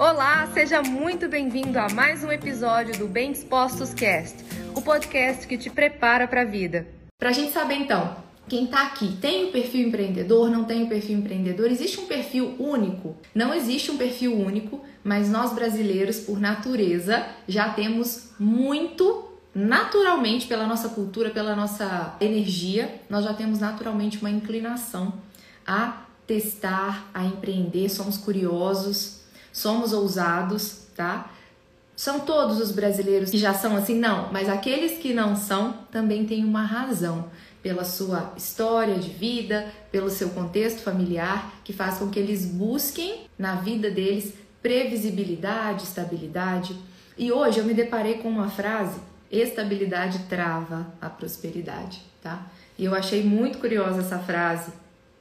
Olá, seja muito bem-vindo a mais um episódio do Bem Dispostos Cast, o podcast que te prepara para a vida. Para a gente saber então, quem está aqui tem o perfil empreendedor, não tem o perfil empreendedor? Existe um perfil único? Não existe um perfil único, mas nós brasileiros, por natureza, já temos muito naturalmente pela nossa cultura, pela nossa energia, nós já temos naturalmente uma inclinação a testar, a empreender, somos curiosos, somos ousados, tá? São todos os brasileiros que já são assim? Não, mas aqueles que não são também têm uma razão pela sua história de vida, pelo seu contexto familiar, que faz com que eles busquem na vida deles previsibilidade, estabilidade. E hoje eu me deparei com uma frase: estabilidade trava a prosperidade, tá? E eu achei muito curiosa essa frase,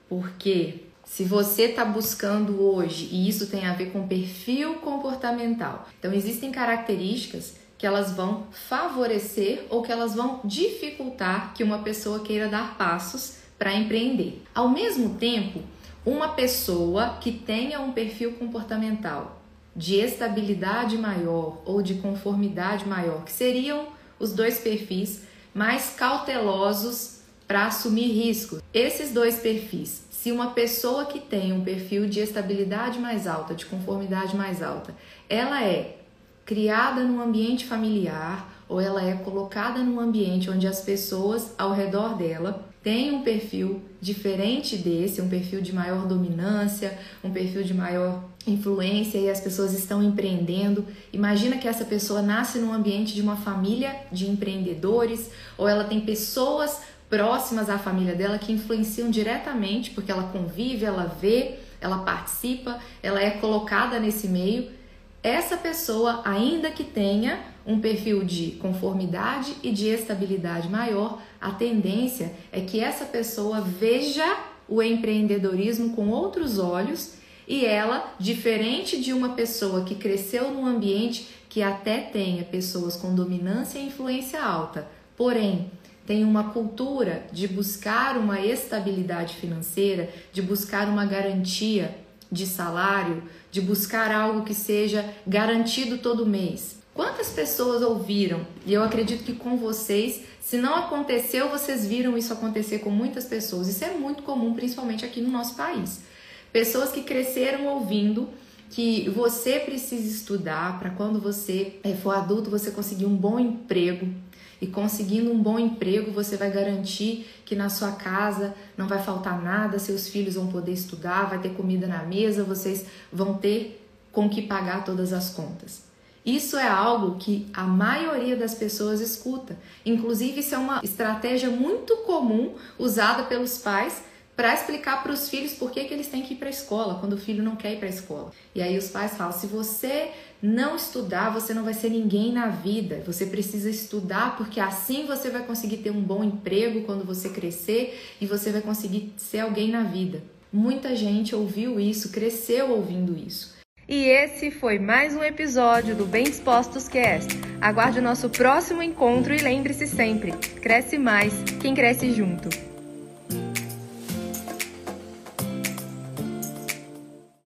porque se você está buscando hoje, e isso tem a ver com perfil comportamental, então existem características que elas vão favorecer ou que elas vão dificultar que uma pessoa queira dar passos para empreender. Ao mesmo tempo, uma pessoa que tenha um perfil comportamental de estabilidade maior ou de conformidade maior, que seriam os dois perfis mais cautelosos para assumir riscos. Esses dois perfis se uma pessoa que tem um perfil de estabilidade mais alta, de conformidade mais alta, ela é criada num ambiente familiar ou ela é colocada num ambiente onde as pessoas ao redor dela têm um perfil diferente desse, um perfil de maior dominância, um perfil de maior influência e as pessoas estão empreendendo. Imagina que essa pessoa nasce num ambiente de uma família de empreendedores ou ela tem pessoas próximas à família dela que influenciam diretamente, porque ela convive, ela vê, ela participa, ela é colocada nesse meio. Essa pessoa, ainda que tenha um perfil de conformidade e de estabilidade maior, a tendência é que essa pessoa veja o empreendedorismo com outros olhos e ela, diferente de uma pessoa que cresceu num ambiente que até tenha pessoas com dominância e influência alta, porém tem uma cultura de buscar uma estabilidade financeira, de buscar uma garantia de salário, de buscar algo que seja garantido todo mês. Quantas pessoas ouviram? E eu acredito que com vocês, se não aconteceu, vocês viram isso acontecer com muitas pessoas. Isso é muito comum, principalmente aqui no nosso país. Pessoas que cresceram ouvindo que você precisa estudar para quando você eh, for adulto você conseguir um bom emprego, e conseguindo um bom emprego, você vai garantir que na sua casa não vai faltar nada, seus filhos vão poder estudar, vai ter comida na mesa, vocês vão ter com que pagar todas as contas. Isso é algo que a maioria das pessoas escuta. Inclusive, isso é uma estratégia muito comum usada pelos pais para explicar para os filhos por que, que eles têm que ir para a escola, quando o filho não quer ir para a escola. E aí os pais falam: se você não estudar, você não vai ser ninguém na vida. Você precisa estudar porque assim você vai conseguir ter um bom emprego quando você crescer e você vai conseguir ser alguém na vida. Muita gente ouviu isso, cresceu ouvindo isso. E esse foi mais um episódio do Bem Dispostos Cast. Aguarde o nosso próximo encontro e lembre-se sempre: cresce mais quem cresce junto.